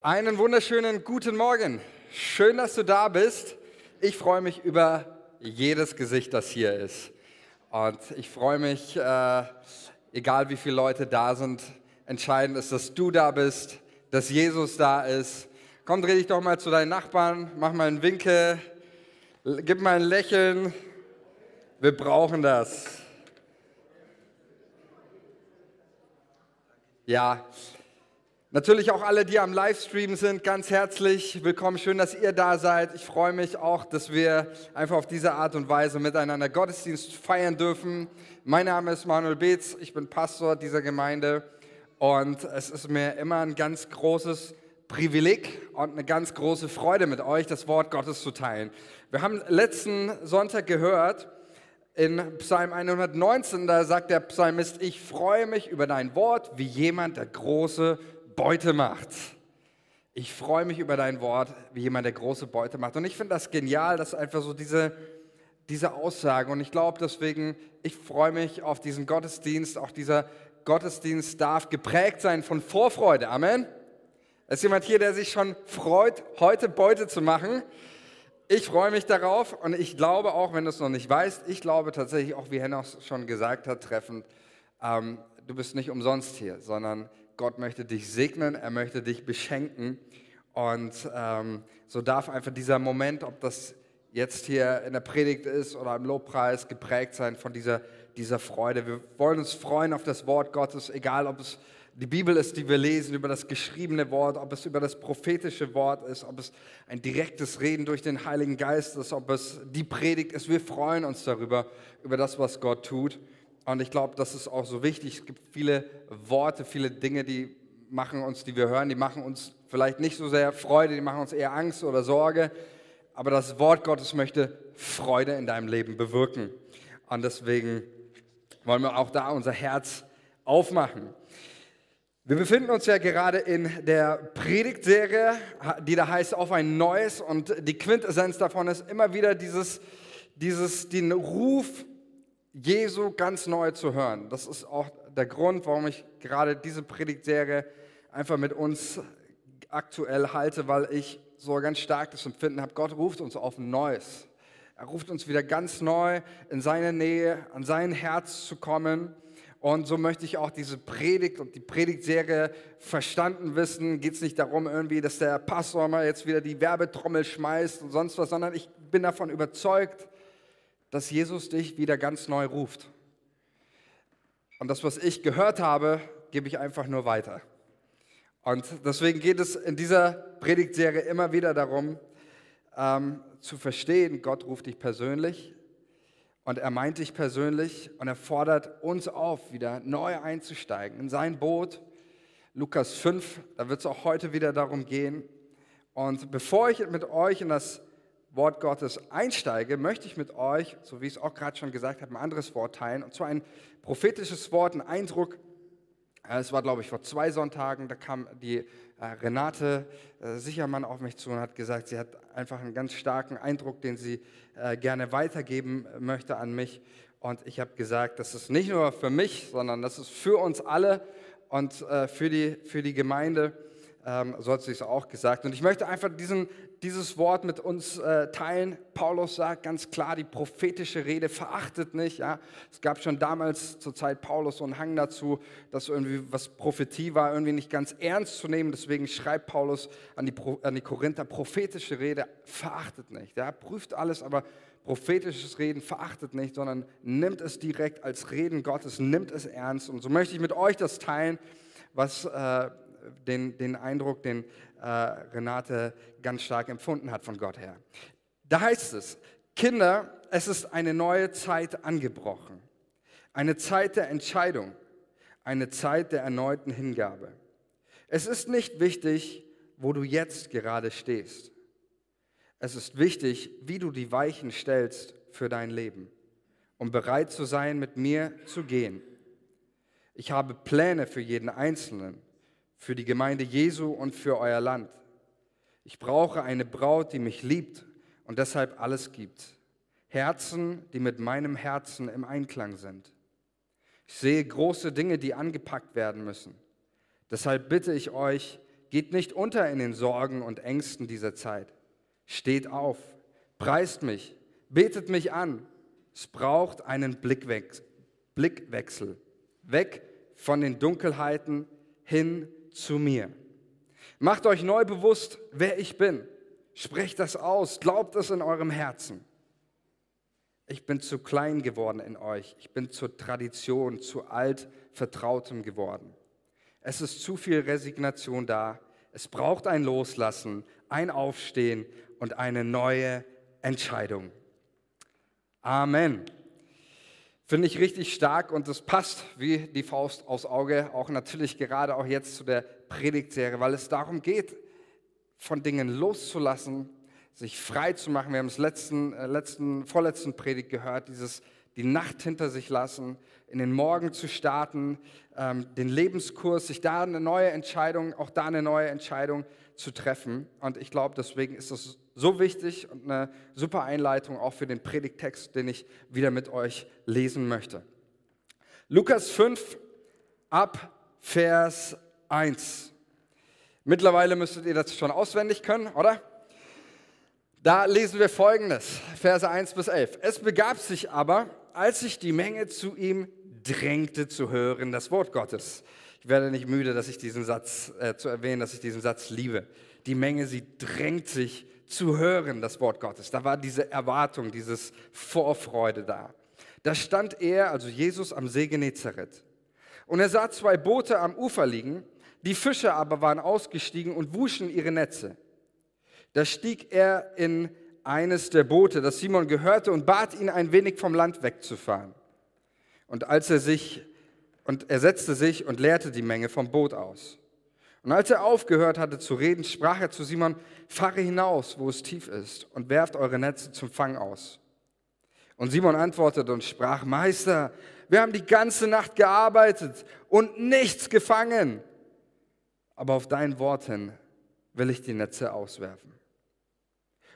Einen wunderschönen guten Morgen. Schön, dass du da bist. Ich freue mich über jedes Gesicht, das hier ist. Und ich freue mich, äh, egal wie viele Leute da sind, entscheidend ist, dass du da bist, dass Jesus da ist. Komm, dreh dich doch mal zu deinen Nachbarn, mach mal einen Winkel, gib mal ein Lächeln. Wir brauchen das. Ja, Natürlich auch alle, die am Livestream sind, ganz herzlich willkommen. Schön, dass ihr da seid. Ich freue mich auch, dass wir einfach auf diese Art und Weise miteinander Gottesdienst feiern dürfen. Mein Name ist Manuel Beetz, ich bin Pastor dieser Gemeinde und es ist mir immer ein ganz großes Privileg und eine ganz große Freude mit euch, das Wort Gottes zu teilen. Wir haben letzten Sonntag gehört, in Psalm 119, da sagt der Psalmist, ich freue mich über dein Wort wie jemand, der große Beute macht. Ich freue mich über dein Wort, wie jemand, der große Beute macht. Und ich finde das genial, dass einfach so diese, diese Aussage. Und ich glaube deswegen, ich freue mich auf diesen Gottesdienst. Auch dieser Gottesdienst darf geprägt sein von Vorfreude. Amen. Ist jemand hier, der sich schon freut, heute Beute zu machen? Ich freue mich darauf und ich glaube auch, wenn du es noch nicht weißt, ich glaube tatsächlich auch, wie Hennos schon gesagt hat, treffend, ähm, du bist nicht umsonst hier, sondern Gott möchte dich segnen, er möchte dich beschenken. Und ähm, so darf einfach dieser Moment, ob das jetzt hier in der Predigt ist oder im Lobpreis, geprägt sein von dieser, dieser Freude. Wir wollen uns freuen auf das Wort Gottes, egal ob es die Bibel ist, die wir lesen, über das geschriebene Wort, ob es über das prophetische Wort ist, ob es ein direktes Reden durch den Heiligen Geist ist, ob es die Predigt ist. Wir freuen uns darüber, über das, was Gott tut. Und ich glaube, das ist auch so wichtig. Es gibt viele Worte, viele Dinge, die machen uns, die wir hören, die machen uns vielleicht nicht so sehr Freude, die machen uns eher Angst oder Sorge. Aber das Wort Gottes möchte Freude in deinem Leben bewirken. Und deswegen wollen wir auch da unser Herz aufmachen. Wir befinden uns ja gerade in der Predigtserie, die da heißt Auf ein Neues. Und die Quintessenz davon ist immer wieder dieses, dieses, den Ruf Jesu ganz neu zu hören. Das ist auch der Grund, warum ich gerade diese Predigtserie einfach mit uns aktuell halte, weil ich so ganz stark das Empfinden habe, Gott ruft uns auf ein Neues. Er ruft uns wieder ganz neu in seine Nähe, an sein Herz zu kommen. Und so möchte ich auch diese Predigt und die Predigtserie verstanden wissen. Geht es nicht darum, irgendwie, dass der Pastor mal jetzt wieder die Werbetrommel schmeißt und sonst was, sondern ich bin davon überzeugt, dass Jesus dich wieder ganz neu ruft. Und das, was ich gehört habe, gebe ich einfach nur weiter. Und deswegen geht es in dieser Predigtserie immer wieder darum, ähm, zu verstehen, Gott ruft dich persönlich und er meint dich persönlich und er fordert uns auf, wieder neu einzusteigen in sein Boot. Lukas 5, da wird es auch heute wieder darum gehen. Und bevor ich mit euch in das Wort Gottes einsteige, möchte ich mit euch, so wie ich es auch gerade schon gesagt habe, ein anderes Wort teilen. Und zwar ein prophetisches Wort, ein Eindruck. Äh, es war, glaube ich, vor zwei Sonntagen, da kam die äh, Renate äh, Sichermann auf mich zu und hat gesagt, sie hat einfach einen ganz starken Eindruck, den sie gerne weitergeben möchte an mich. Und ich habe gesagt, das ist nicht nur für mich, sondern das ist für uns alle und für, die, für die Gemeinde ähm, so hat sie es auch gesagt. Und ich möchte einfach diesen, dieses Wort mit uns äh, teilen. Paulus sagt ganz klar, die prophetische Rede verachtet nicht. Ja? Es gab schon damals zur Zeit Paulus so einen Hang dazu, dass irgendwie was Prophetie war, irgendwie nicht ganz ernst zu nehmen. Deswegen schreibt Paulus an die, an die Korinther, prophetische Rede verachtet nicht. Ja? Prüft alles, aber prophetisches Reden verachtet nicht, sondern nimmt es direkt als Reden Gottes, nimmt es ernst. Und so möchte ich mit euch das teilen, was... Äh, den, den Eindruck, den äh, Renate ganz stark empfunden hat von Gott her. Da heißt es, Kinder, es ist eine neue Zeit angebrochen. Eine Zeit der Entscheidung. Eine Zeit der erneuten Hingabe. Es ist nicht wichtig, wo du jetzt gerade stehst. Es ist wichtig, wie du die Weichen stellst für dein Leben, um bereit zu sein, mit mir zu gehen. Ich habe Pläne für jeden Einzelnen für die Gemeinde Jesu und für euer Land. Ich brauche eine Braut, die mich liebt und deshalb alles gibt. Herzen, die mit meinem Herzen im Einklang sind. Ich sehe große Dinge, die angepackt werden müssen. Deshalb bitte ich euch, geht nicht unter in den Sorgen und Ängsten dieser Zeit. Steht auf, preist mich, betet mich an. Es braucht einen Blickwechsel, Blickwechsel weg von den Dunkelheiten hin zu mir. Macht euch neu bewusst, wer ich bin. Sprecht das aus, glaubt es in eurem Herzen. Ich bin zu klein geworden in euch. Ich bin zur Tradition, zu alt Vertrautem geworden. Es ist zu viel Resignation da. Es braucht ein Loslassen, ein Aufstehen und eine neue Entscheidung. Amen. Finde ich richtig stark und es passt wie die Faust aufs Auge, auch natürlich gerade auch jetzt zu der Predigtserie, weil es darum geht, von Dingen loszulassen, sich frei zu machen. Wir haben es letzten, äh, letzten, vorletzten Predigt gehört, dieses die Nacht hinter sich lassen, in den Morgen zu starten, ähm, den Lebenskurs, sich da eine neue Entscheidung, auch da eine neue Entscheidung zu treffen. Und ich glaube, deswegen ist das so wichtig und eine super Einleitung auch für den Predigtext, den ich wieder mit euch lesen möchte. Lukas 5 ab Vers 1. Mittlerweile müsstet ihr das schon auswendig können, oder? Da lesen wir folgendes, Verse 1 bis 11. Es begab sich aber, als sich die Menge zu ihm drängte zu hören, das Wort Gottes. Ich werde nicht müde, dass ich diesen Satz äh, zu erwähnen, dass ich diesen Satz liebe. Die Menge, sie drängt sich zu hören, das Wort Gottes. Da war diese Erwartung, dieses Vorfreude da. Da stand er, also Jesus, am See Genezareth. Und er sah zwei Boote am Ufer liegen, die Fische aber waren ausgestiegen und wuschen ihre Netze. Da stieg er in eines der Boote, das Simon gehörte, und bat ihn, ein wenig vom Land wegzufahren. Und als er sich und er setzte sich und leerte die Menge vom Boot aus. Und als er aufgehört hatte zu reden, sprach er zu Simon: Fahre hinaus, wo es tief ist, und werft eure Netze zum Fang aus. Und Simon antwortete und sprach: Meister, wir haben die ganze Nacht gearbeitet und nichts gefangen. Aber auf dein Wort hin will ich die Netze auswerfen.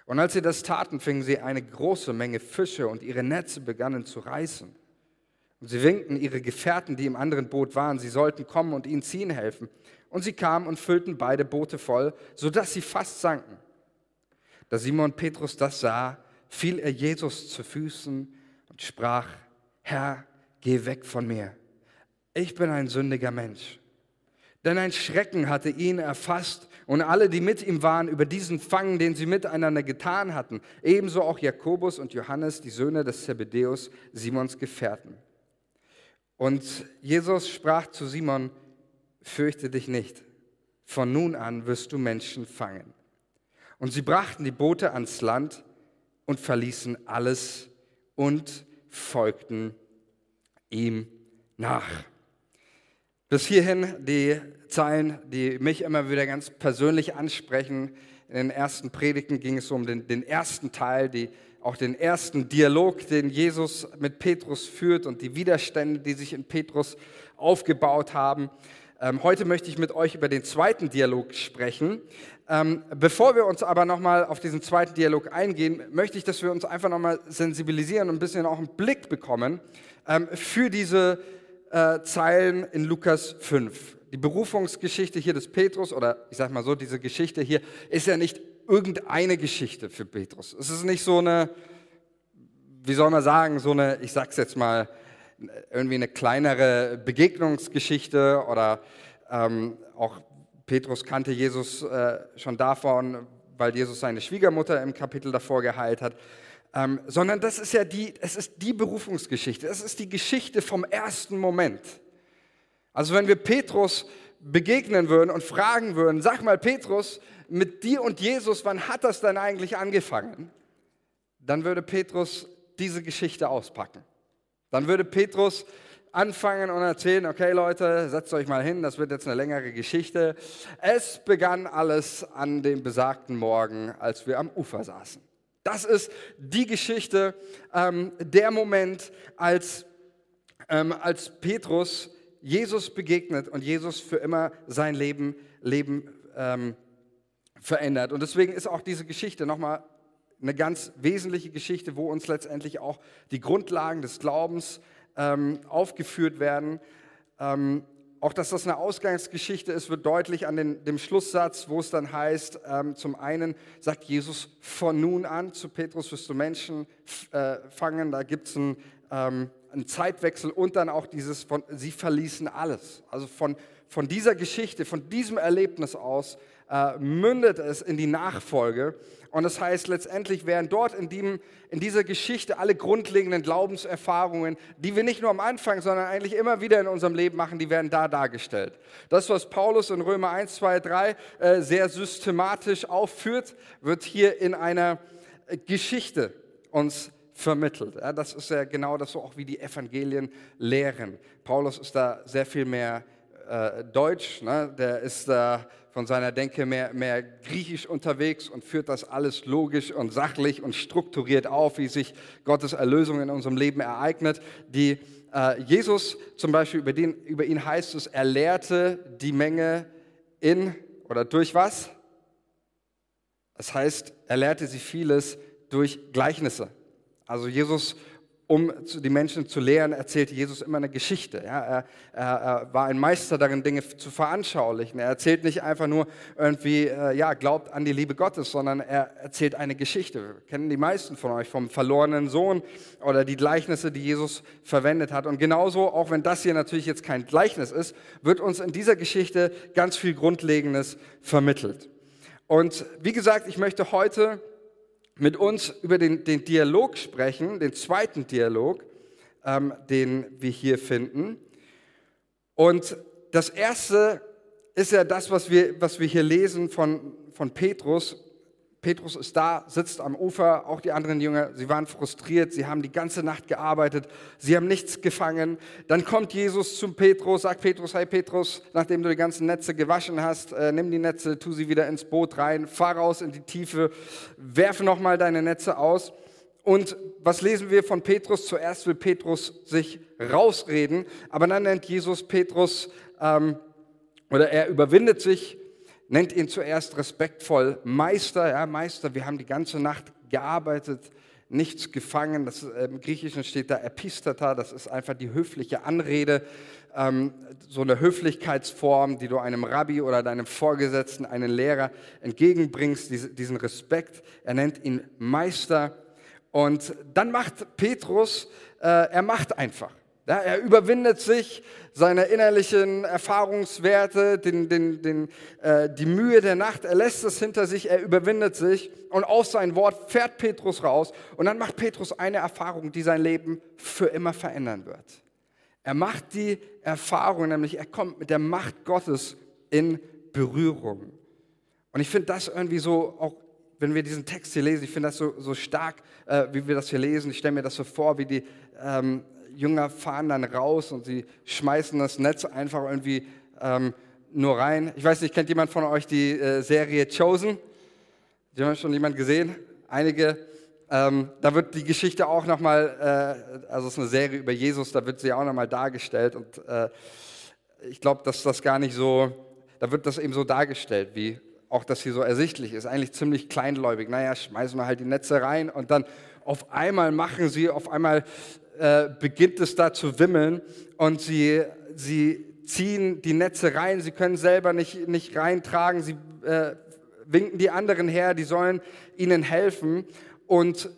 Und als sie das taten, fingen sie eine große Menge Fische und ihre Netze begannen zu reißen. Und sie winkten ihre Gefährten, die im anderen Boot waren, sie sollten kommen und ihnen ziehen helfen. Und sie kamen und füllten beide Boote voll, sodass sie fast sanken. Da Simon Petrus das sah, fiel er Jesus zu Füßen und sprach, Herr, geh weg von mir. Ich bin ein sündiger Mensch. Denn ein Schrecken hatte ihn erfasst und alle, die mit ihm waren, über diesen Fang, den sie miteinander getan hatten, ebenso auch Jakobus und Johannes, die Söhne des Zebedeus, Simons Gefährten. Und Jesus sprach zu Simon, fürchte dich nicht, von nun an wirst du Menschen fangen. Und sie brachten die Boote ans Land und verließen alles und folgten ihm nach. Bis hierhin die Zeilen, die mich immer wieder ganz persönlich ansprechen. In den ersten Predigten ging es um den, den ersten Teil, die, auch den ersten Dialog, den Jesus mit Petrus führt und die Widerstände, die sich in Petrus aufgebaut haben. Ähm, heute möchte ich mit euch über den zweiten Dialog sprechen. Ähm, bevor wir uns aber nochmal auf diesen zweiten Dialog eingehen, möchte ich, dass wir uns einfach nochmal sensibilisieren und ein bisschen auch einen Blick bekommen ähm, für diese äh, Zeilen in Lukas 5. Die Berufungsgeschichte hier des Petrus, oder ich sage mal so, diese Geschichte hier, ist ja nicht irgendeine Geschichte für Petrus. Es ist nicht so eine, wie soll man sagen, so eine, ich sag's jetzt mal, irgendwie eine kleinere Begegnungsgeschichte oder ähm, auch Petrus kannte Jesus äh, schon davon, weil Jesus seine Schwiegermutter im Kapitel davor geheilt hat ähm, sondern das ist ja die, es ist die Berufungsgeschichte, es ist die Geschichte vom ersten Moment. Also wenn wir Petrus begegnen würden und fragen würden, sag mal Petrus, mit dir und Jesus, wann hat das denn eigentlich angefangen? Dann würde Petrus diese Geschichte auspacken. Dann würde Petrus anfangen und erzählen, okay Leute, setzt euch mal hin, das wird jetzt eine längere Geschichte. Es begann alles an dem besagten Morgen, als wir am Ufer saßen. Das ist die Geschichte, ähm, der Moment, als, ähm, als Petrus Jesus begegnet und Jesus für immer sein Leben, Leben ähm, verändert. Und deswegen ist auch diese Geschichte nochmal eine ganz wesentliche Geschichte, wo uns letztendlich auch die Grundlagen des Glaubens ähm, aufgeführt werden. Ähm, auch, dass das eine Ausgangsgeschichte ist, wird deutlich an den, dem Schlusssatz, wo es dann heißt, ähm, zum einen sagt Jesus von nun an zu Petrus wirst du Menschen äh, fangen, da gibt es ein, ähm, einen Zeitwechsel und dann auch dieses von, sie verließen alles. Also von, von dieser Geschichte, von diesem Erlebnis aus äh, mündet es in die Nachfolge. Und das heißt, letztendlich werden dort in, dem, in dieser Geschichte alle grundlegenden Glaubenserfahrungen, die wir nicht nur am Anfang, sondern eigentlich immer wieder in unserem Leben machen, die werden da dargestellt. Das, was Paulus in Römer 1, 2, 3 äh, sehr systematisch aufführt, wird hier in einer Geschichte uns vermittelt. Ja, das ist ja genau das, so auch wie die Evangelien lehren. Paulus ist da sehr viel mehr äh, Deutsch, ne? der ist da von seiner Denke mehr, mehr griechisch unterwegs und führt das alles logisch und sachlich und strukturiert auf, wie sich Gottes Erlösung in unserem Leben ereignet. Die, äh, Jesus zum Beispiel, über, den, über ihn heißt es, er lehrte die Menge in oder durch was? Das heißt, er lehrte sie vieles durch Gleichnisse. Also Jesus um die Menschen zu lehren, erzählte Jesus immer eine Geschichte. Ja, er, er, war ein Meister darin, Dinge zu veranschaulichen. Er erzählt nicht einfach nur irgendwie, äh, ja, glaubt an die Liebe Gottes, sondern er erzählt eine Geschichte. Wir kennen die meisten von euch vom verlorenen Sohn oder die Gleichnisse, die Jesus verwendet hat. Und genauso, auch wenn das hier natürlich jetzt kein Gleichnis ist, wird uns in dieser Geschichte ganz viel Grundlegendes vermittelt. Und wie gesagt, ich möchte heute mit uns über den, den Dialog sprechen, den zweiten Dialog, ähm, den wir hier finden. Und das erste ist ja das, was wir, was wir hier lesen von, von Petrus. Petrus ist da, sitzt am Ufer, auch die anderen Jünger, sie waren frustriert, sie haben die ganze Nacht gearbeitet, sie haben nichts gefangen. Dann kommt Jesus zum Petrus, sagt Petrus, hey Petrus, nachdem du die ganzen Netze gewaschen hast, äh, nimm die Netze, tu sie wieder ins Boot rein, fahr raus in die Tiefe, werfe nochmal deine Netze aus. Und was lesen wir von Petrus? Zuerst will Petrus sich rausreden, aber dann nennt Jesus Petrus, ähm, oder er überwindet sich nennt ihn zuerst respektvoll Meister. Ja, Meister, wir haben die ganze Nacht gearbeitet, nichts gefangen. Das, Im Griechischen steht da Epistata, das ist einfach die höfliche Anrede, ähm, so eine Höflichkeitsform, die du einem Rabbi oder deinem Vorgesetzten, einem Lehrer entgegenbringst, diese, diesen Respekt. Er nennt ihn Meister. Und dann macht Petrus, äh, er macht einfach. Ja, er überwindet sich, seine innerlichen Erfahrungswerte, den, den, den, äh, die Mühe der Nacht, er lässt es hinter sich, er überwindet sich und aus sein Wort fährt Petrus raus und dann macht Petrus eine Erfahrung, die sein Leben für immer verändern wird. Er macht die Erfahrung, nämlich er kommt mit der Macht Gottes in Berührung. Und ich finde das irgendwie so, auch wenn wir diesen Text hier lesen, ich finde das so, so stark, äh, wie wir das hier lesen. Ich stelle mir das so vor, wie die ähm, Jünger fahren dann raus und sie schmeißen das Netz einfach irgendwie ähm, nur rein. Ich weiß nicht, kennt jemand von euch die äh, Serie Chosen? Die haben schon jemand gesehen? Einige. Ähm, da wird die Geschichte auch nochmal, äh, also es ist eine Serie über Jesus, da wird sie auch nochmal dargestellt und äh, ich glaube, dass das gar nicht so, da wird das eben so dargestellt, wie auch das hier so ersichtlich ist. Eigentlich ziemlich kleinläubig. Naja, schmeißen wir halt die Netze rein und dann auf einmal machen sie, auf einmal äh, beginnt es da zu wimmeln und sie, sie ziehen die Netze rein, sie können selber nicht, nicht reintragen, sie äh, winken die anderen her, die sollen ihnen helfen. Und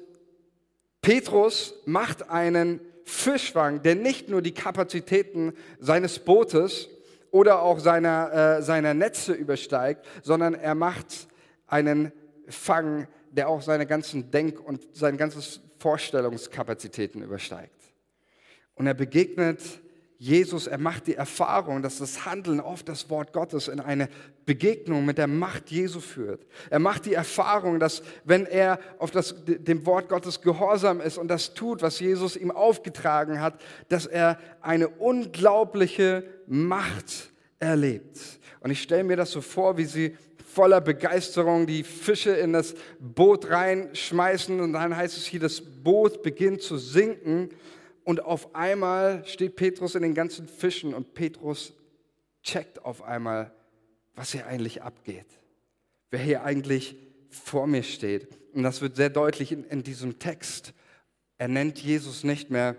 Petrus macht einen Fischfang, der nicht nur die Kapazitäten seines Bootes oder auch seiner, äh, seiner Netze übersteigt, sondern er macht einen Fang, der auch seine ganzen Denk- und sein ganzes Vorstellungskapazitäten übersteigt. Und er begegnet Jesus, er macht die Erfahrung, dass das Handeln auf das Wort Gottes in eine Begegnung mit der Macht Jesu führt. Er macht die Erfahrung, dass wenn er auf das, dem Wort Gottes gehorsam ist und das tut, was Jesus ihm aufgetragen hat, dass er eine unglaubliche Macht erlebt. Und ich stelle mir das so vor, wie sie voller Begeisterung die Fische in das Boot reinschmeißen und dann heißt es hier, das Boot beginnt zu sinken und auf einmal steht Petrus in den ganzen Fischen und Petrus checkt auf einmal, was hier eigentlich abgeht, wer hier eigentlich vor mir steht. Und das wird sehr deutlich in, in diesem Text. Er nennt Jesus nicht mehr,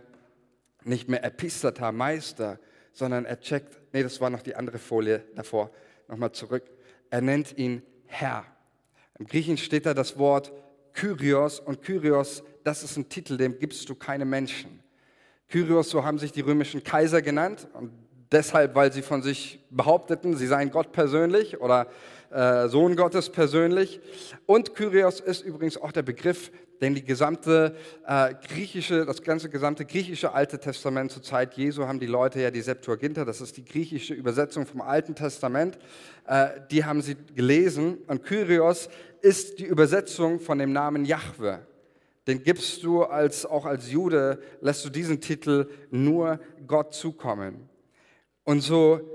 nicht mehr Epistata, Meister, sondern er checkt, nee, das war noch die andere Folie davor, nochmal zurück. Er nennt ihn Herr. Im Griechen steht da das Wort Kyrios und Kyrios, das ist ein Titel, dem gibst du keine Menschen. Kyrios, so haben sich die römischen Kaiser genannt und deshalb, weil sie von sich behaupteten, sie seien Gott persönlich oder äh, Sohn Gottes persönlich. Und Kyrios ist übrigens auch der Begriff, den die gesamte äh, griechische, das ganze gesamte griechische Alte Testament zur Zeit Jesu haben die Leute ja die Septuaginta, das ist die griechische Übersetzung vom Alten Testament, äh, die haben sie gelesen. Und Kyrios ist die Übersetzung von dem Namen Jahwe. Den gibst du als, auch als Jude, lässt du diesen Titel nur Gott zukommen. Und so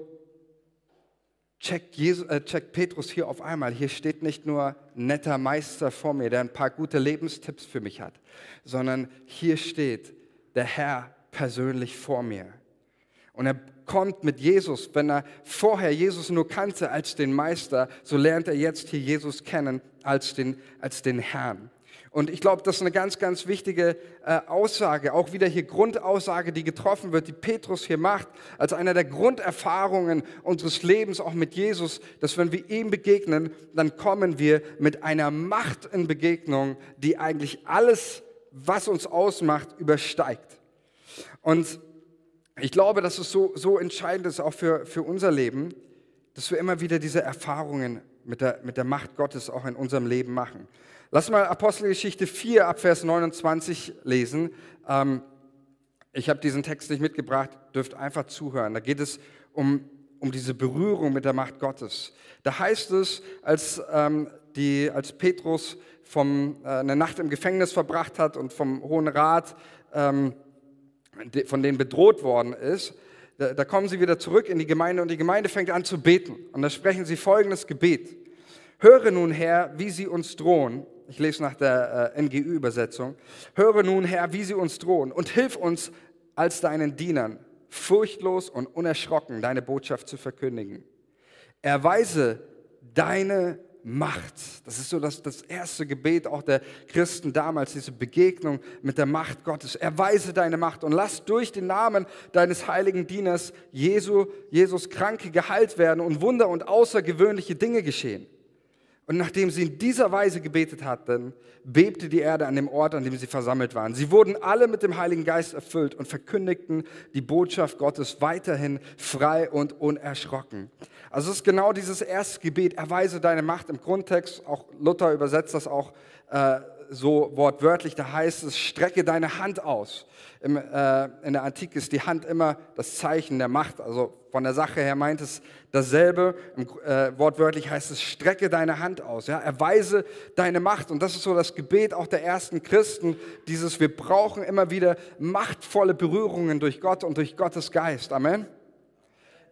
checkt, Jesus, äh, checkt Petrus hier auf einmal, hier steht nicht nur netter Meister vor mir, der ein paar gute Lebenstipps für mich hat, sondern hier steht der Herr persönlich vor mir. Und er kommt mit Jesus, wenn er vorher Jesus nur kannte als den Meister, so lernt er jetzt hier Jesus kennen als den, als den Herrn. Und ich glaube, das ist eine ganz, ganz wichtige äh, Aussage, auch wieder hier Grundaussage, die getroffen wird, die Petrus hier macht, als einer der Grunderfahrungen unseres Lebens, auch mit Jesus, dass wenn wir ihm begegnen, dann kommen wir mit einer Macht in Begegnung, die eigentlich alles, was uns ausmacht, übersteigt. Und ich glaube, dass es so, so entscheidend ist, auch für, für unser Leben, dass wir immer wieder diese Erfahrungen mit der, mit der Macht Gottes auch in unserem Leben machen. Lass mal Apostelgeschichte 4 ab Vers 29 lesen. Ähm, ich habe diesen Text nicht mitgebracht, dürft einfach zuhören. Da geht es um, um diese Berührung mit der Macht Gottes. Da heißt es, als, ähm, die, als Petrus vom, äh, eine Nacht im Gefängnis verbracht hat und vom Hohen Rat ähm, de, von denen bedroht worden ist, da, da kommen sie wieder zurück in die Gemeinde und die Gemeinde fängt an zu beten. Und da sprechen sie folgendes Gebet. Höre nun, Herr, wie sie uns drohen ich lese nach der äh, NGÜ-Übersetzung. Höre nun, Herr, wie sie uns drohen und hilf uns als deinen Dienern, furchtlos und unerschrocken deine Botschaft zu verkündigen. Erweise deine Macht. Das ist so das, das erste Gebet auch der Christen damals, diese Begegnung mit der Macht Gottes. Erweise deine Macht und lass durch den Namen deines heiligen Dieners Jesu, Jesus Kranke geheilt werden und Wunder und außergewöhnliche Dinge geschehen. Und nachdem sie in dieser Weise gebetet hatten, bebte die Erde an dem Ort, an dem sie versammelt waren. Sie wurden alle mit dem Heiligen Geist erfüllt und verkündigten die Botschaft Gottes weiterhin frei und unerschrocken. Also es ist genau dieses erste Gebet, erweise deine Macht im Grundtext, auch Luther übersetzt das auch äh, so wortwörtlich, da heißt es, strecke deine Hand aus. Im, äh, in der Antike ist die Hand immer das Zeichen der Macht, also von der Sache her meint es dasselbe. Äh, wortwörtlich heißt es, strecke deine Hand aus, ja, erweise deine Macht. Und das ist so das Gebet auch der ersten Christen, dieses, wir brauchen immer wieder machtvolle Berührungen durch Gott und durch Gottes Geist. Amen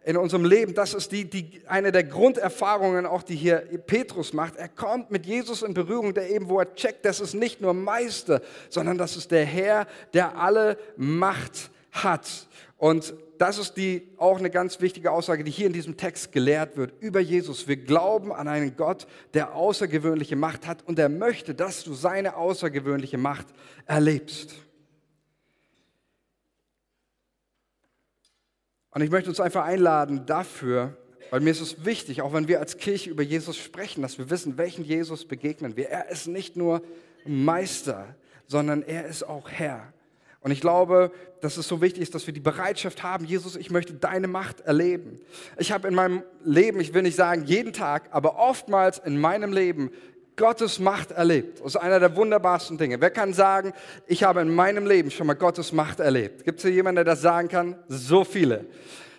in unserem Leben, das ist die, die, eine der Grunderfahrungen auch, die hier Petrus macht. Er kommt mit Jesus in Berührung, der eben, wo er checkt, das ist nicht nur Meister, sondern das ist der Herr, der alle Macht hat. Und das ist die, auch eine ganz wichtige Aussage, die hier in diesem Text gelehrt wird über Jesus. Wir glauben an einen Gott, der außergewöhnliche Macht hat und er möchte, dass du seine außergewöhnliche Macht erlebst. Und ich möchte uns einfach einladen dafür, weil mir ist es wichtig, auch wenn wir als Kirche über Jesus sprechen, dass wir wissen, welchen Jesus begegnen wir. Er ist nicht nur Meister, sondern er ist auch Herr. Und ich glaube, dass es so wichtig ist, dass wir die Bereitschaft haben, Jesus, ich möchte deine Macht erleben. Ich habe in meinem Leben, ich will nicht sagen jeden Tag, aber oftmals in meinem Leben Gottes Macht erlebt. Das ist einer der wunderbarsten Dinge. Wer kann sagen, ich habe in meinem Leben schon mal Gottes Macht erlebt? Gibt es hier jemanden, der das sagen kann? So viele.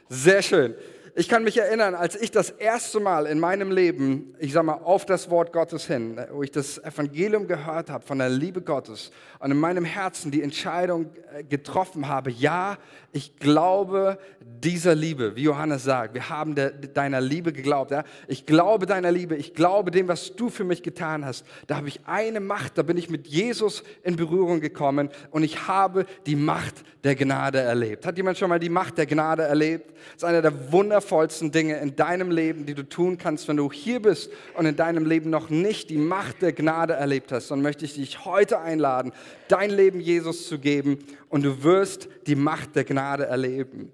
Sehr schön. Ich kann mich erinnern, als ich das erste Mal in meinem Leben, ich sag mal, auf das Wort Gottes hin, wo ich das Evangelium gehört habe von der Liebe Gottes und in meinem Herzen die Entscheidung äh, getroffen habe, ja, ich glaube dieser Liebe, wie Johannes sagt, wir haben der, deiner Liebe geglaubt. Ja? Ich glaube deiner Liebe, ich glaube dem, was du für mich getan hast. Da habe ich eine Macht, da bin ich mit Jesus in Berührung gekommen und ich habe die Macht der Gnade erlebt. Hat jemand schon mal die Macht der Gnade erlebt? Das ist einer der wundervollsten Dinge in deinem Leben, die du tun kannst, wenn du hier bist und in deinem Leben noch nicht die Macht der Gnade erlebt hast. Dann möchte ich dich heute einladen, dein Leben Jesus zu geben und du wirst die Macht der Gnade erleben.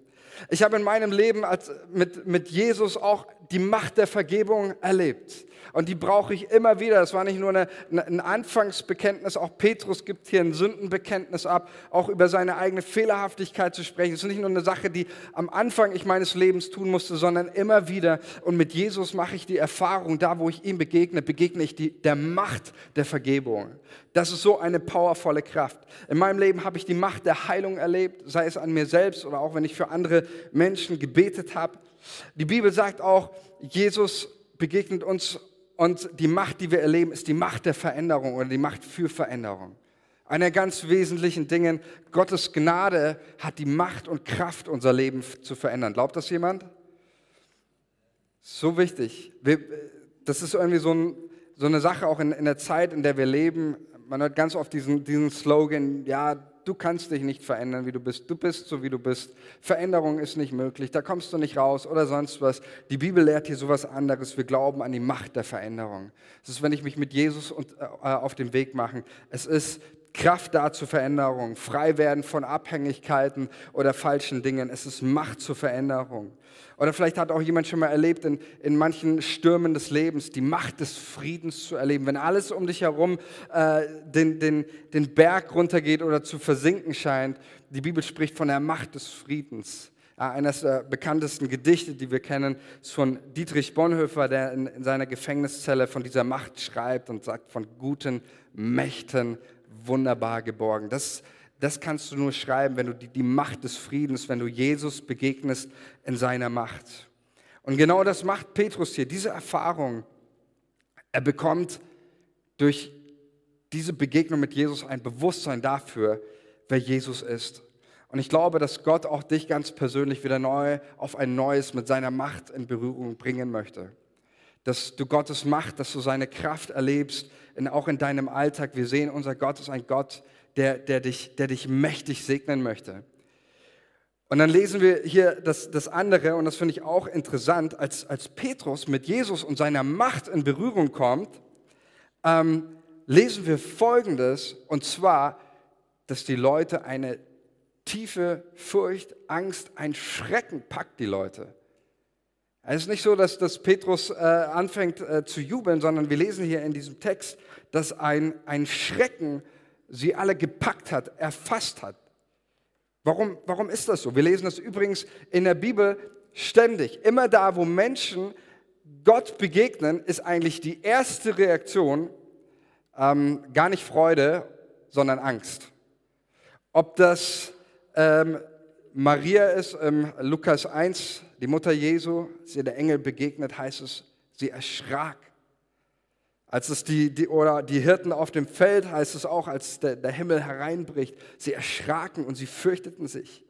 Ich habe in meinem Leben als, mit, mit Jesus auch die Macht der Vergebung erlebt. Und die brauche ich immer wieder. Das war nicht nur eine, ein Anfangsbekenntnis, auch Petrus gibt hier ein Sündenbekenntnis ab, auch über seine eigene Fehlerhaftigkeit zu sprechen. Es ist nicht nur eine Sache, die am Anfang ich meines Lebens tun musste, sondern immer wieder. Und mit Jesus mache ich die Erfahrung, da wo ich ihm begegne, begegne ich die, der Macht der Vergebung. Das ist so eine powervolle Kraft. In meinem Leben habe ich die Macht der Heilung erlebt, sei es an mir selbst oder auch wenn ich für andere Menschen gebetet habe. Die Bibel sagt auch, Jesus begegnet uns und die Macht, die wir erleben, ist die Macht der Veränderung oder die Macht für Veränderung. Einer ganz wesentlichen Dingen, Gottes Gnade hat die Macht und Kraft, unser Leben zu verändern. Glaubt das jemand? So wichtig. das ist irgendwie so, ein, so eine Sache auch in, in, der Zeit, in der wir leben. Man hört ganz oft diesen, diesen Slogan, ja, du kannst dich nicht verändern, wie du bist. Du bist so, wie du bist. Veränderung ist nicht möglich, da kommst du nicht raus oder sonst was. Die Bibel lehrt hier sowas anderes. Wir glauben an die Macht der Veränderung. Es ist, wenn ich mich mit Jesus und, äh, auf den Weg mache. Es ist Kraft da zur Veränderung, frei werden von Abhängigkeiten oder falschen Dingen. Es ist Macht zur Veränderung. Oder vielleicht hat auch jemand schon mal erlebt, in, in manchen Stürmen des Lebens die Macht des Friedens zu erleben. Wenn alles um dich herum äh, den, den, den Berg runtergeht oder zu versinken scheint, die Bibel spricht von der Macht des Friedens. Eines der bekanntesten Gedichte, die wir kennen, ist von Dietrich Bonhoeffer, der in seiner Gefängniszelle von dieser Macht schreibt und sagt, von guten Mächten wunderbar geborgen. Das, das kannst du nur schreiben, wenn du die, die Macht des Friedens, wenn du Jesus begegnest in seiner Macht. Und genau das macht Petrus hier, diese Erfahrung. Er bekommt durch diese Begegnung mit Jesus ein Bewusstsein dafür, wer Jesus ist. Und ich glaube, dass Gott auch dich ganz persönlich wieder neu auf ein neues mit seiner Macht in Berührung bringen möchte. Dass du Gottes Macht, dass du seine Kraft erlebst, in, auch in deinem Alltag. Wir sehen, unser Gott ist ein Gott, der, der, dich, der dich mächtig segnen möchte. Und dann lesen wir hier das, das andere, und das finde ich auch interessant, als, als Petrus mit Jesus und seiner Macht in Berührung kommt, ähm, lesen wir Folgendes, und zwar, dass die Leute eine tiefe Furcht, Angst, ein Schrecken packt die Leute. Es ist nicht so, dass, dass Petrus äh, anfängt äh, zu jubeln, sondern wir lesen hier in diesem Text, dass ein, ein Schrecken sie alle gepackt hat, erfasst hat. Warum, warum ist das so? Wir lesen das übrigens in der Bibel ständig. Immer da, wo Menschen Gott begegnen, ist eigentlich die erste Reaktion ähm, gar nicht Freude, sondern Angst. Ob das ähm, Maria ist, ähm, Lukas 1, die Mutter Jesu, sie der Engel begegnet, heißt es, sie erschrak. Als es die, die, oder die Hirten auf dem Feld, heißt es auch, als der, der Himmel hereinbricht, sie erschraken und sie fürchteten sich.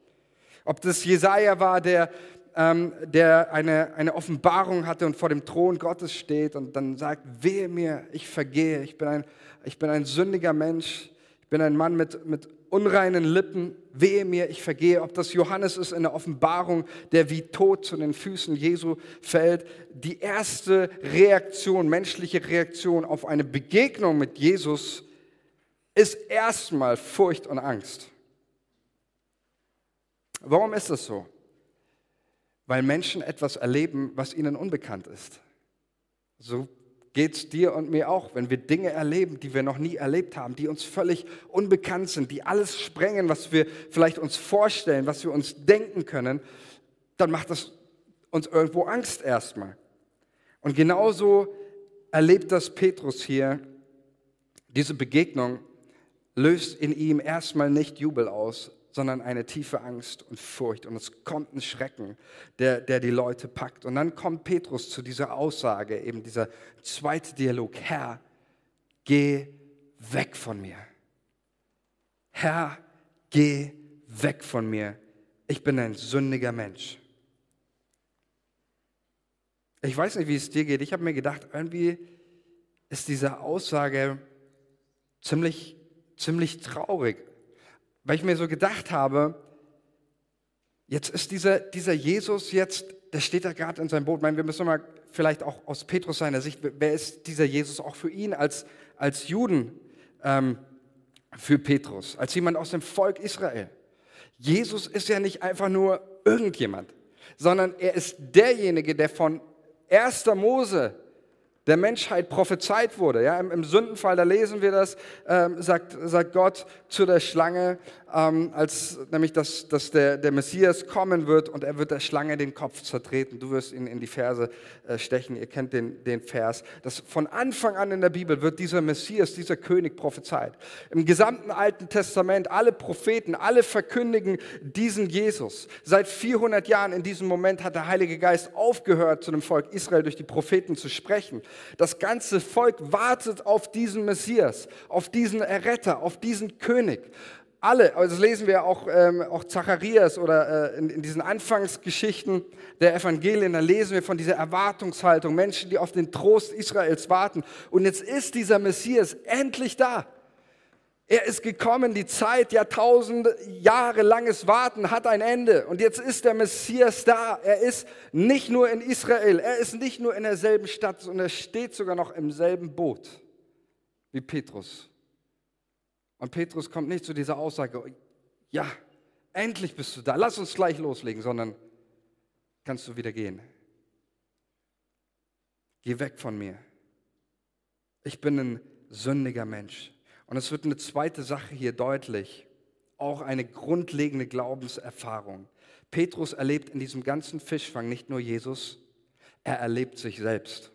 Ob das Jesaja war, der, ähm, der eine, eine Offenbarung hatte und vor dem Thron Gottes steht und dann sagt: Wehe mir, ich vergehe, ich bin ein, ich bin ein sündiger Mensch, ich bin ein Mann mit, mit unreinen Lippen, wehe mir, ich vergehe. Ob das Johannes ist in der Offenbarung, der wie tot zu den Füßen Jesu fällt. Die erste Reaktion, menschliche Reaktion auf eine Begegnung mit Jesus ist erstmal Furcht und Angst. Warum ist das so? Weil Menschen etwas erleben, was ihnen unbekannt ist. So geht es dir und mir auch, wenn wir Dinge erleben, die wir noch nie erlebt haben, die uns völlig unbekannt sind, die alles sprengen, was wir vielleicht uns vorstellen, was wir uns denken können, dann macht das uns irgendwo Angst erstmal. Und genauso erlebt das Petrus hier. Diese Begegnung löst in ihm erstmal nicht Jubel aus, sondern eine tiefe Angst und Furcht. Und es kommt ein Schrecken, der, der die Leute packt. Und dann kommt Petrus zu dieser Aussage, eben dieser zweite Dialog. Herr, geh weg von mir. Herr, geh weg von mir. Ich bin ein sündiger Mensch. Ich weiß nicht, wie es dir geht. Ich habe mir gedacht, irgendwie ist diese Aussage ziemlich, ziemlich traurig weil ich mir so gedacht habe, jetzt ist dieser, dieser Jesus jetzt, der steht da gerade in seinem Boot. Ich meine, wir müssen mal vielleicht auch aus Petrus seiner Sicht, wer ist dieser Jesus auch für ihn als, als Juden, ähm, für Petrus, als jemand aus dem Volk Israel? Jesus ist ja nicht einfach nur irgendjemand, sondern er ist derjenige, der von 1. Mose der Menschheit prophezeit wurde. Ja, im, im Sündenfall, da lesen wir das, ähm, sagt, sagt Gott zu der Schlange, ähm, als nämlich, dass, dass der, der Messias kommen wird und er wird der Schlange den Kopf zertreten. Du wirst ihn in die Ferse äh, stechen. Ihr kennt den, den Vers. Das von Anfang an in der Bibel wird dieser Messias, dieser König prophezeit. Im gesamten Alten Testament, alle Propheten, alle verkündigen diesen Jesus. Seit 400 Jahren in diesem Moment hat der Heilige Geist aufgehört, zu dem Volk Israel durch die Propheten zu sprechen. Das ganze Volk wartet auf diesen Messias, auf diesen Erretter, auf diesen König alle, also das lesen wir auch, ähm, auch Zacharias oder äh, in, in, diesen Anfangsgeschichten der Evangelien, da lesen wir von dieser Erwartungshaltung, Menschen, die auf den Trost Israels warten. Und jetzt ist dieser Messias endlich da. Er ist gekommen, die Zeit, Jahrtausende, Jahre langes Warten hat ein Ende. Und jetzt ist der Messias da. Er ist nicht nur in Israel, er ist nicht nur in derselben Stadt, sondern er steht sogar noch im selben Boot wie Petrus. Und Petrus kommt nicht zu dieser Aussage, ja, endlich bist du da, lass uns gleich loslegen, sondern kannst du wieder gehen. Geh weg von mir. Ich bin ein sündiger Mensch. Und es wird eine zweite Sache hier deutlich, auch eine grundlegende Glaubenserfahrung. Petrus erlebt in diesem ganzen Fischfang nicht nur Jesus, er erlebt sich selbst.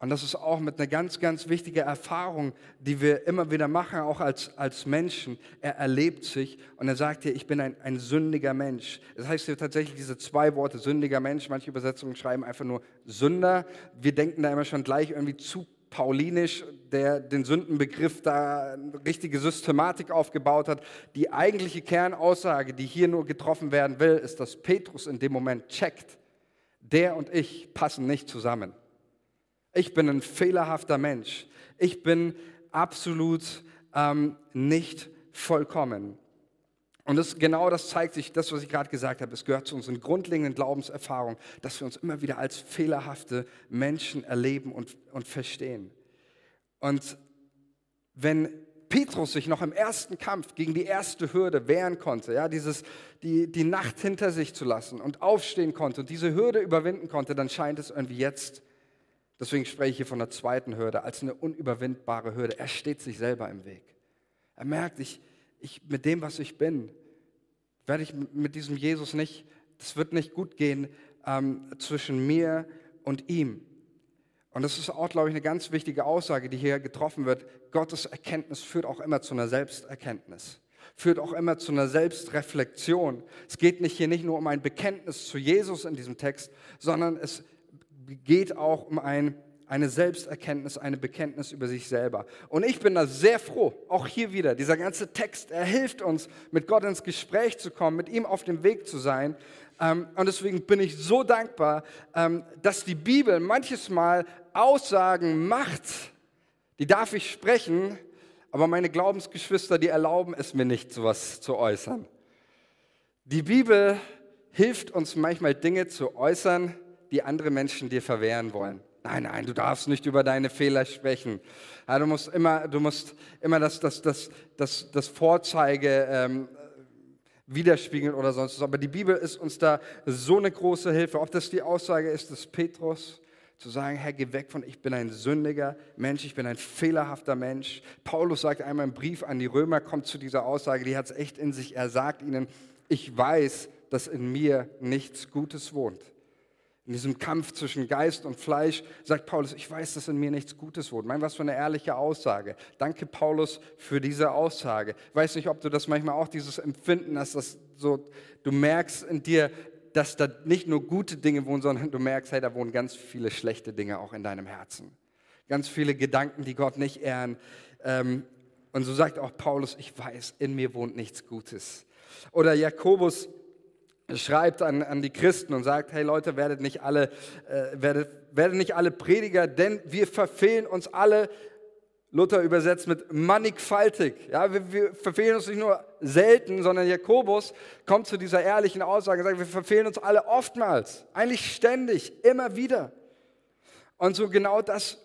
Und das ist auch mit einer ganz, ganz wichtigen Erfahrung, die wir immer wieder machen, auch als, als Menschen. Er erlebt sich und er sagt hier, ich bin ein, ein sündiger Mensch. Das heißt hier tatsächlich diese zwei Worte, sündiger Mensch. Manche Übersetzungen schreiben einfach nur Sünder. Wir denken da immer schon gleich irgendwie zu paulinisch, der den Sündenbegriff da eine richtige Systematik aufgebaut hat. Die eigentliche Kernaussage, die hier nur getroffen werden will, ist, dass Petrus in dem Moment checkt, der und ich passen nicht zusammen. Ich bin ein fehlerhafter Mensch. Ich bin absolut ähm, nicht vollkommen. Und das, genau das zeigt sich, das, was ich gerade gesagt habe, es gehört zu unseren grundlegenden Glaubenserfahrungen, dass wir uns immer wieder als fehlerhafte Menschen erleben und, und verstehen. Und wenn Petrus sich noch im ersten Kampf gegen die erste Hürde wehren konnte, ja, dieses, die, die Nacht hinter sich zu lassen und aufstehen konnte und diese Hürde überwinden konnte, dann scheint es irgendwie jetzt Deswegen spreche ich hier von der zweiten Hürde als eine unüberwindbare Hürde. Er steht sich selber im Weg. Er merkt, ich, ich, mit dem, was ich bin, werde ich mit diesem Jesus nicht, das wird nicht gut gehen ähm, zwischen mir und ihm. Und das ist auch, glaube ich, eine ganz wichtige Aussage, die hier getroffen wird. Gottes Erkenntnis führt auch immer zu einer Selbsterkenntnis, führt auch immer zu einer Selbstreflexion. Es geht nicht hier nicht nur um ein Bekenntnis zu Jesus in diesem Text, sondern es geht auch um ein, eine Selbsterkenntnis, eine Bekenntnis über sich selber. Und ich bin da sehr froh, auch hier wieder, dieser ganze Text, er hilft uns, mit Gott ins Gespräch zu kommen, mit ihm auf dem Weg zu sein. Ähm, und deswegen bin ich so dankbar, ähm, dass die Bibel manches Mal Aussagen macht, die darf ich sprechen, aber meine Glaubensgeschwister, die erlauben es mir nicht, sowas zu äußern. Die Bibel hilft uns manchmal Dinge zu äußern, die andere Menschen dir verwehren wollen. Nein, nein, du darfst nicht über deine Fehler sprechen. Ja, du musst immer, du musst immer das, das, das, das, das Vorzeige ähm, widerspiegeln oder sonst was. Aber die Bibel ist uns da so eine große Hilfe. Ob das die Aussage ist des Petrus, zu sagen, Herr, geh weg von, ich bin ein sündiger Mensch, ich bin ein fehlerhafter Mensch. Paulus sagt einmal im Brief an die Römer, kommt zu dieser Aussage, die hat es echt in sich. Er sagt ihnen, ich weiß, dass in mir nichts Gutes wohnt. In diesem Kampf zwischen Geist und Fleisch sagt Paulus, ich weiß, dass in mir nichts Gutes wurde. Mein, was für eine ehrliche Aussage. Danke, Paulus, für diese Aussage. Ich weiß nicht, ob du das manchmal auch dieses Empfinden hast, dass so, du merkst in dir, dass da nicht nur gute Dinge wohnen, sondern du merkst, hey, da wohnen ganz viele schlechte Dinge auch in deinem Herzen. Ganz viele Gedanken, die Gott nicht ehren. Ähm, und so sagt auch Paulus, ich weiß, in mir wohnt nichts Gutes. Oder Jakobus schreibt an, an die Christen und sagt, hey Leute, werdet nicht alle, äh, werdet, werdet nicht alle Prediger, denn wir verfehlen uns alle, Luther übersetzt mit mannigfaltig. Ja, wir, wir verfehlen uns nicht nur selten, sondern Jakobus kommt zu dieser ehrlichen Aussage und sagt, wir verfehlen uns alle oftmals, eigentlich ständig, immer wieder. Und so genau das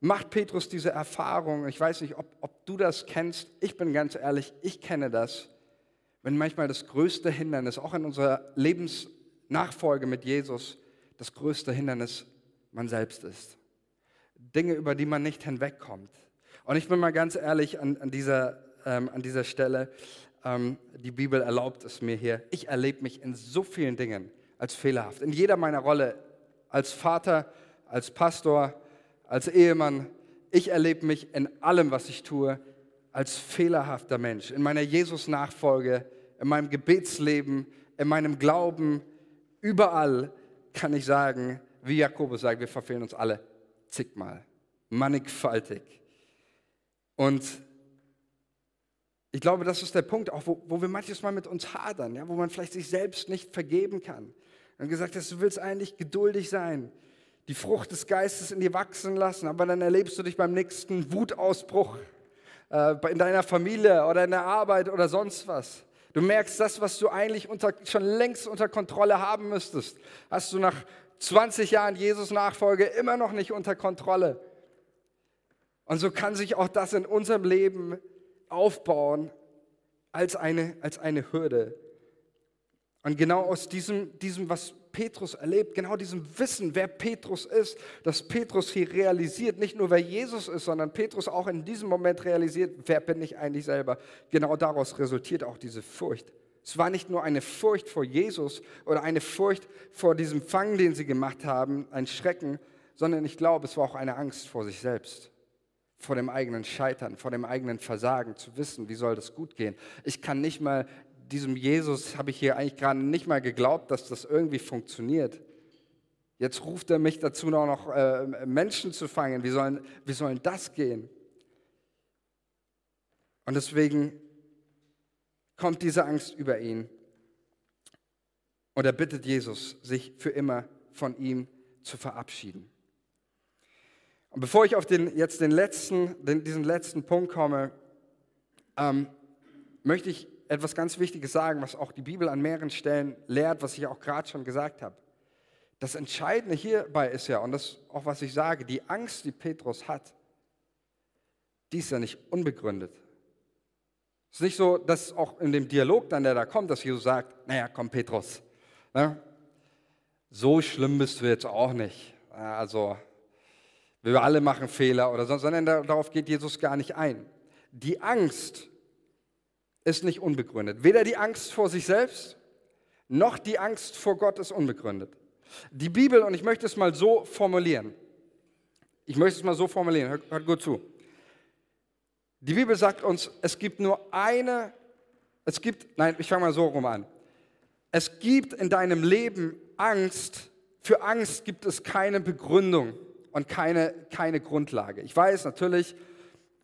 macht Petrus diese Erfahrung. Ich weiß nicht, ob, ob du das kennst. Ich bin ganz ehrlich, ich kenne das wenn manchmal das größte Hindernis, auch in unserer Lebensnachfolge mit Jesus, das größte Hindernis man selbst ist. Dinge, über die man nicht hinwegkommt. Und ich bin mal ganz ehrlich an, an, dieser, ähm, an dieser Stelle, ähm, die Bibel erlaubt es mir hier, ich erlebe mich in so vielen Dingen als fehlerhaft. In jeder meiner Rolle als Vater, als Pastor, als Ehemann. Ich erlebe mich in allem, was ich tue, als fehlerhafter Mensch. In meiner Jesus-Nachfolge, in meinem Gebetsleben, in meinem Glauben, überall kann ich sagen, wie Jakobus sagt, wir verfehlen uns alle zigmal, mannigfaltig. Und ich glaube, das ist der Punkt, auch wo, wo wir manches Mal mit uns hadern, ja, wo man vielleicht sich selbst nicht vergeben kann. Und gesagt hast, du willst eigentlich geduldig sein, die Frucht des Geistes in dir wachsen lassen, aber dann erlebst du dich beim nächsten Wutausbruch in deiner Familie oder in der Arbeit oder sonst was. Du merkst, das, was du eigentlich unter, schon längst unter Kontrolle haben müsstest, hast du nach 20 Jahren Jesus-Nachfolge immer noch nicht unter Kontrolle. Und so kann sich auch das in unserem Leben aufbauen als eine, als eine Hürde. Und genau aus diesem, diesem, was Petrus erlebt, genau diesem Wissen, wer Petrus ist, dass Petrus hier realisiert, nicht nur wer Jesus ist, sondern Petrus auch in diesem Moment realisiert, wer bin ich eigentlich selber. Genau daraus resultiert auch diese Furcht. Es war nicht nur eine Furcht vor Jesus oder eine Furcht vor diesem Fang, den sie gemacht haben, ein Schrecken, sondern ich glaube, es war auch eine Angst vor sich selbst, vor dem eigenen Scheitern, vor dem eigenen Versagen, zu wissen, wie soll das gut gehen. Ich kann nicht mal diesem Jesus habe ich hier eigentlich gerade nicht mal geglaubt, dass das irgendwie funktioniert. Jetzt ruft er mich dazu, noch, noch äh, Menschen zu fangen. Wie sollen, wie sollen das gehen? Und deswegen kommt diese Angst über ihn. Und er bittet Jesus, sich für immer von ihm zu verabschieden. Und bevor ich auf den, jetzt den letzten, den, diesen letzten Punkt komme, ähm, möchte ich etwas ganz Wichtiges sagen, was auch die Bibel an mehreren Stellen lehrt, was ich auch gerade schon gesagt habe. Das Entscheidende hierbei ist ja, und das auch was ich sage, die Angst, die Petrus hat, die ist ja nicht unbegründet. Es ist nicht so, dass auch in dem Dialog dann, der da kommt, dass Jesus sagt, naja, komm Petrus, ne? so schlimm bist du jetzt auch nicht. Also, wir alle machen Fehler oder sonst, sondern darauf geht Jesus gar nicht ein. Die Angst, ist nicht unbegründet. Weder die Angst vor sich selbst, noch die Angst vor Gott ist unbegründet. Die Bibel, und ich möchte es mal so formulieren, ich möchte es mal so formulieren, hört, hört gut zu. Die Bibel sagt uns, es gibt nur eine, es gibt, nein, ich fange mal so rum an. Es gibt in deinem Leben Angst, für Angst gibt es keine Begründung und keine, keine Grundlage. Ich weiß natürlich,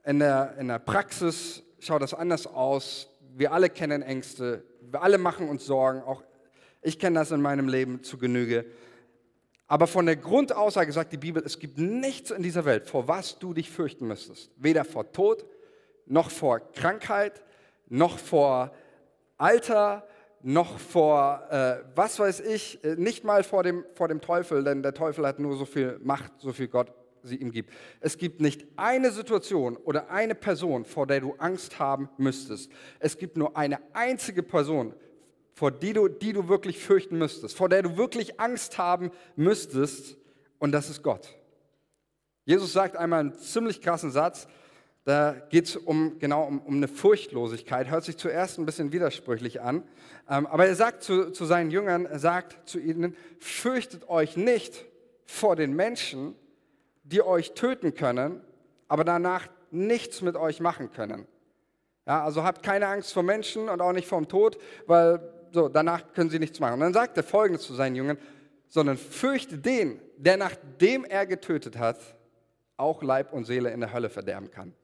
in der, in der Praxis schaut das anders aus. Wir alle kennen Ängste, wir alle machen uns Sorgen, auch ich kenne das in meinem Leben zu Genüge. Aber von der Grundaussage sagt die Bibel, es gibt nichts in dieser Welt, vor was du dich fürchten müsstest. Weder vor Tod, noch vor Krankheit, noch vor Alter, noch vor, äh, was weiß ich, äh, nicht mal vor dem, vor dem Teufel, denn der Teufel hat nur so viel Macht, so viel Gott sie ihm gibt. Es gibt nicht eine Situation oder eine Person, vor der du Angst haben müsstest. Es gibt nur eine einzige Person, vor die du, die du wirklich fürchten müsstest, vor der du wirklich Angst haben müsstest, und das ist Gott. Jesus sagt einmal einen ziemlich krassen Satz, da geht es um, genau um, um, eine Furchtlosigkeit, hört sich zuerst ein bisschen widersprüchlich an, ähm, aber er sagt zu, zu seinen Jüngern, er sagt zu ihnen, fürchtet euch nicht vor den Menschen, die euch töten können, aber danach nichts mit euch machen können. Ja, also habt keine Angst vor Menschen und auch nicht vor dem Tod, weil so, danach können sie nichts machen. Und dann sagt er folgendes zu seinen Jüngern, sondern fürchte den, der nachdem er getötet hat, auch Leib und Seele in der Hölle verderben kann.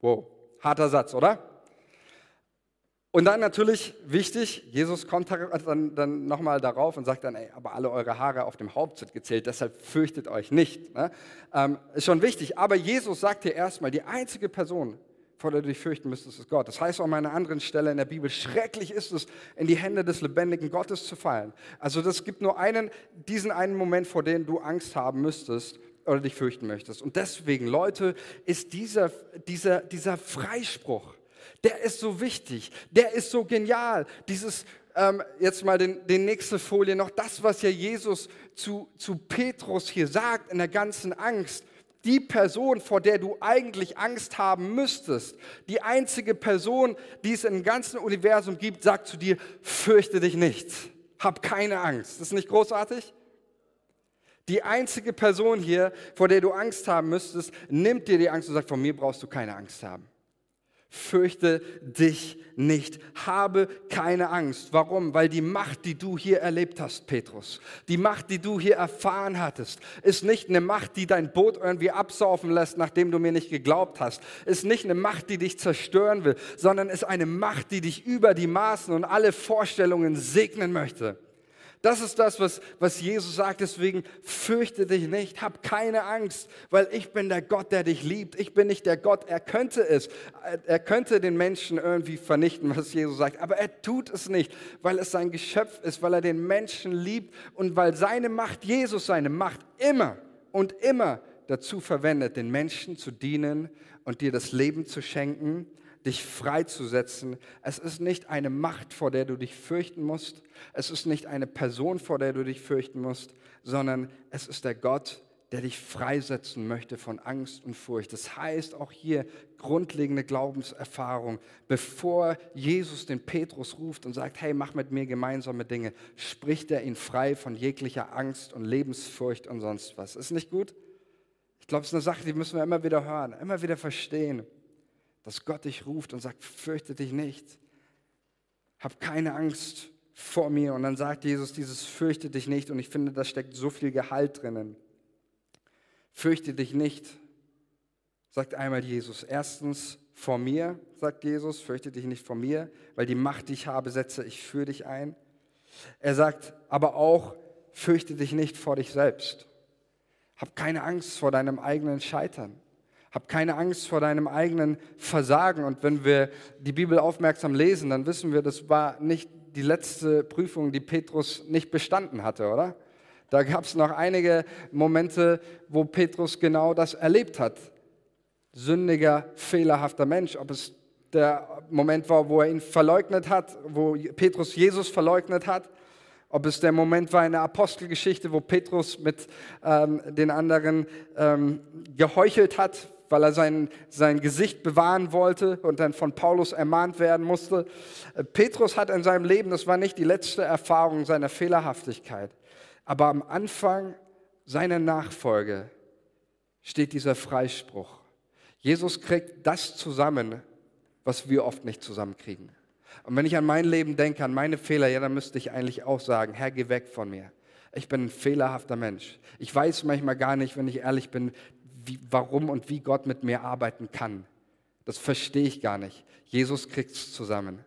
Wow, harter Satz, oder? Und dann natürlich wichtig, Jesus kommt dann, dann nochmal darauf und sagt dann, ey, aber alle eure Haare auf dem Haupt sind gezählt, deshalb fürchtet euch nicht. Ne? Ähm, ist schon wichtig, aber Jesus sagt hier erstmal, die einzige Person, vor der du dich fürchten müsstest, ist Gott. Das heißt auch an einer anderen Stelle in der Bibel, schrecklich ist es, in die Hände des lebendigen Gottes zu fallen. Also das gibt nur einen, diesen einen Moment, vor dem du Angst haben müsstest oder dich fürchten möchtest. Und deswegen, Leute, ist dieser, dieser, dieser Freispruch, Der ist so wichtig, der ist so genial. Dieses, ähm, jetzt mal den, den nächste Folie noch, das, was ja Jesus zu, zu Petrus hier sagt in der ganzen Angst. Die Person, vor der du eigentlich Angst haben müsstest, die einzige Person, die es im ganzen Universum gibt, sagt zu dir, fürchte dich nicht, hab keine Angst. Das ist nicht großartig? Die einzige Person hier, vor der du Angst haben müsstest, nimmt dir die Angst und sagt, von mir brauchst du keine Angst haben. Fürchte dich nicht. Habe keine Angst. Warum? Weil die Macht, die du hier erlebt hast, Petrus, die Macht, die du hier erfahren hattest, ist nicht eine Macht, die dein Boot irgendwie absaufen lässt, nachdem du mir nicht geglaubt hast. Ist nicht eine Macht, die dich zerstören will, sondern ist eine Macht, die dich über die Maßen und alle Vorstellungen segnen möchte. Das ist das, was, was Jesus sagt. Deswegen fürchte dich nicht, hab keine Angst, weil ich bin der Gott, der dich liebt. Ich bin nicht der Gott, er könnte es. Er könnte den Menschen irgendwie vernichten, was Jesus sagt. Aber er tut es nicht, weil es sein Geschöpf ist, weil er den Menschen liebt und weil seine Macht, Jesus seine Macht immer und immer dazu verwendet, den Menschen zu dienen und dir das Leben zu schenken dich freizusetzen. Es ist nicht eine Macht, vor der du dich fürchten musst. Es ist nicht eine Person, vor der du dich fürchten musst, sondern es ist der Gott, der dich freisetzen möchte von Angst und Furcht. Das heißt auch hier grundlegende Glaubenserfahrung. Bevor Jesus den Petrus ruft und sagt, hey, mach mit mir gemeinsame Dinge, spricht er ihn frei von jeglicher Angst und Lebensfurcht und sonst was. Ist nicht gut? Ich glaube, es ist eine Sache, die müssen wir immer wieder hören, immer wieder verstehen dass Gott dich ruft und sagt, fürchte dich nicht. Hab keine Angst vor mir. Und dann sagt Jesus dieses fürchte dich nicht. Und ich finde, da steckt so viel Gehalt drinnen. Fürchte dich nicht, sagt einmal Jesus. Erstens vor mir, sagt Jesus, fürchte dich nicht vor mir, weil die Macht, die ich habe, setze ich für dich ein. Er sagt aber auch, fürchte dich nicht vor dich selbst. Hab keine Angst vor deinem eigenen Scheitern. Hab keine Angst vor deinem eigenen Versagen. Und wenn wir die Bibel aufmerksam lesen, dann wissen wir, das war nicht die letzte Prüfung, die Petrus nicht bestanden hatte, oder? Da gab es noch einige Momente, wo Petrus genau das erlebt hat. Sündiger, fehlerhafter Mensch. Ob es der Moment war, wo er ihn verleugnet hat, wo Petrus Jesus verleugnet hat, ob es der Moment war in der Apostelgeschichte, wo Petrus mit ähm, den anderen ähm, geheuchelt hat, weil er sein, sein Gesicht bewahren wollte und dann von Paulus ermahnt werden musste. Äh, Petrus hat in seinem Leben, das war nicht die letzte Erfahrung seiner Fehlerhaftigkeit, aber am Anfang seiner Nachfolge steht dieser Freispruch. Jesus kriegt das zusammen, was wir oft nicht zusammenkriegen. Und wenn ich an mein Leben denke, an meine Fehler, ja, dann müsste ich eigentlich auch sagen, Herr, geh weg von mir. Ich bin ein fehlerhafter Mensch. Ich weiß manchmal gar nicht, wenn ich ehrlich bin, wie, warum und wie Gott mit mir arbeiten kann. Das verstehe ich gar nicht. Jesus kriegt es zusammen.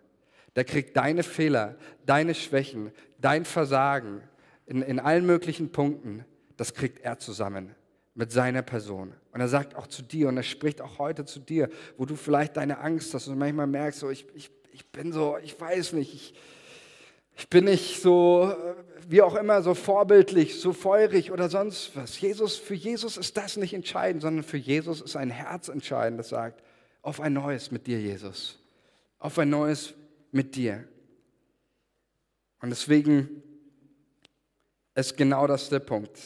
Der kriegt deine Fehler, deine Schwächen, dein Versagen in, in allen möglichen Punkten, das kriegt er zusammen mit seiner Person. Und er sagt auch zu dir und er spricht auch heute zu dir, wo du vielleicht deine Angst hast und manchmal merkst, so, ich, ich, ich bin so, ich weiß nicht, ich, ich bin nicht so, wie auch immer, so vorbildlich, so feurig oder sonst was. Jesus, für Jesus ist das nicht entscheidend, sondern für Jesus ist ein Herz entscheidend, das sagt, auf ein neues mit dir, Jesus. Auf ein neues mit dir. Und deswegen ist genau das der Punkt.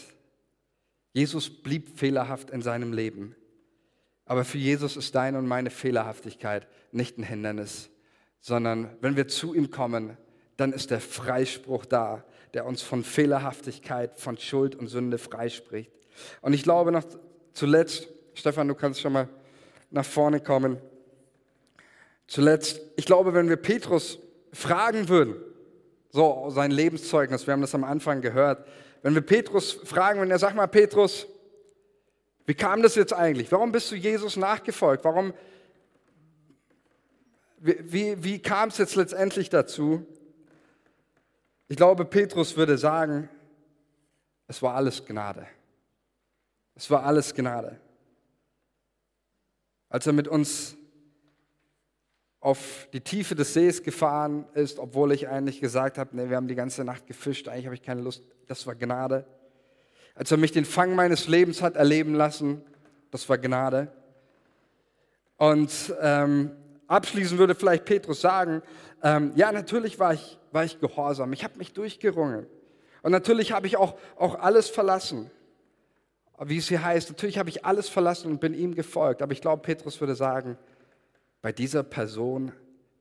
Jesus blieb fehlerhaft in seinem Leben. Aber für Jesus ist deine und meine Fehlerhaftigkeit nicht ein Hindernis, sondern wenn wir zu ihm kommen, dann ist der Freispruch da, der uns von Fehlerhaftigkeit, von Schuld und Sünde freispricht. Und ich glaube noch zuletzt, Stefan, du kannst schon mal nach vorne kommen. Zuletzt, ich glaube, wenn wir Petrus fragen würden, so sein Lebenszeugnis, wir haben das am Anfang gehört, wenn wir Petrus fragen, wenn er sagt mal, Petrus, wie kam das jetzt eigentlich? Warum bist du Jesus nachgefolgt? Warum, wie, wie, wie kam es jetzt letztendlich dazu? Ich glaube, Petrus würde sagen, es war alles Gnade. Es war alles Gnade. Als er mit uns auf die Tiefe des Sees gefahren ist, obwohl ich eigentlich gesagt habe, nee, wir haben die ganze Nacht gefischt, eigentlich habe ich keine Lust, das war Gnade. Als er mich den Fang meines Lebens hat erleben lassen, das war Gnade. Und ähm, abschließend würde vielleicht Petrus sagen, ähm, ja, natürlich war ich, war ich gehorsam, ich habe mich durchgerungen. Und natürlich habe ich auch, auch alles verlassen. Wie es hier heißt, natürlich habe ich alles verlassen und bin ihm gefolgt. Aber ich glaube, Petrus würde sagen, bei dieser Person,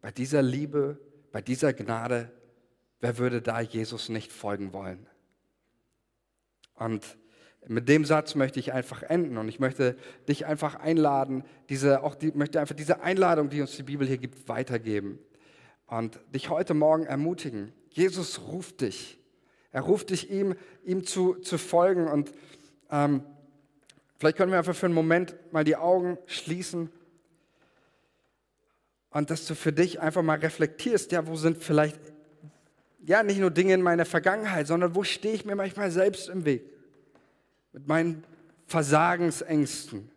bei dieser Liebe, bei dieser Gnade, wer würde da Jesus nicht folgen wollen? Und mit dem Satz möchte ich einfach enden und ich möchte dich einfach einladen, diese, auch die, möchte einfach diese Einladung, die uns die Bibel hier gibt, weitergeben und dich heute Morgen ermutigen. Jesus ruft dich. Er ruft dich, ihm, ihm zu, zu folgen und ähm, vielleicht können wir einfach für einen Moment mal die Augen schließen und dass du für dich einfach mal reflektierst, ja, wo sind vielleicht, ja, nicht nur Dinge in meiner Vergangenheit, sondern wo stehe ich mir manchmal selbst im Weg? Mit meinen Versagensängsten,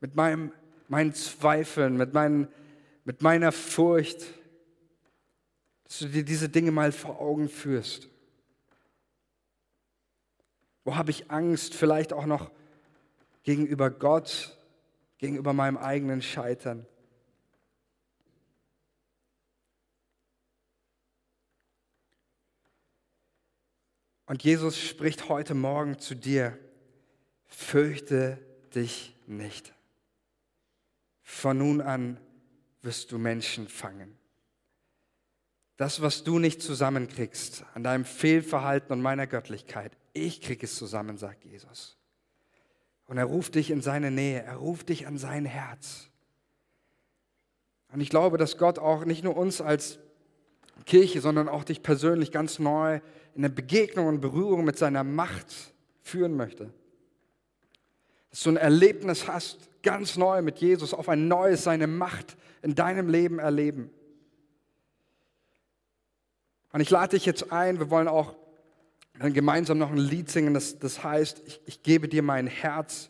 mit meinem, meinen Zweifeln, mit, meinen, mit meiner Furcht, dass du dir diese Dinge mal vor Augen führst. Wo habe ich Angst, vielleicht auch noch gegenüber Gott, gegenüber meinem eigenen Scheitern? Und Jesus spricht heute Morgen zu dir fürchte dich nicht. Von nun an wirst du Menschen fangen. Das, was du nicht zusammenkriegst an deinem Fehlverhalten und meiner Göttlichkeit, ich krieg es zusammen, sagt Jesus. Und er ruft dich in seine Nähe, er ruft dich an sein Herz. Und ich glaube, dass Gott auch nicht nur uns als Kirche, sondern auch dich persönlich ganz neu in eine Begegnung und Berührung mit seiner Macht führen möchte dass du ein Erlebnis hast, ganz neu mit Jesus, auf ein neues, seine Macht in deinem Leben erleben. Und ich lade dich jetzt ein, wir wollen auch dann gemeinsam noch ein Lied singen, das, das heißt, ich, ich gebe dir mein Herz.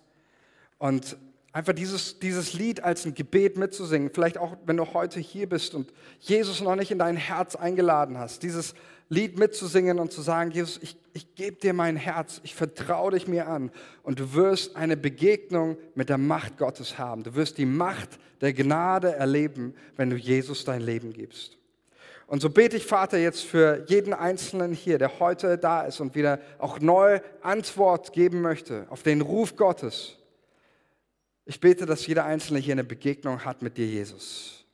Und einfach dieses, dieses Lied als ein Gebet mitzusingen, vielleicht auch wenn du heute hier bist und Jesus noch nicht in dein Herz eingeladen hast, dieses Lied mitzusingen und zu sagen, Jesus, ich, ich gebe dir mein Herz, ich vertraue dich mir an und du wirst eine Begegnung mit der Macht Gottes haben. Du wirst die Macht der Gnade erleben, wenn du Jesus dein Leben gibst. Und so bete ich, Vater, jetzt für jeden Einzelnen hier, der heute da ist und wieder auch neu Antwort geben möchte auf den Ruf Gottes. Ich bete, dass jeder Einzelne hier eine Begegnung hat mit dir, Jesus.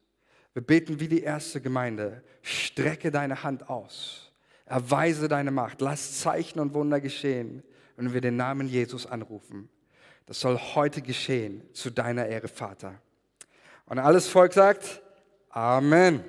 Wir beten wie die erste Gemeinde. Strecke deine Hand aus. Erweise deine Macht. Lass Zeichen und Wunder geschehen, wenn wir den Namen Jesus anrufen. Das soll heute geschehen zu deiner Ehre, Vater. Und alles Volk sagt Amen.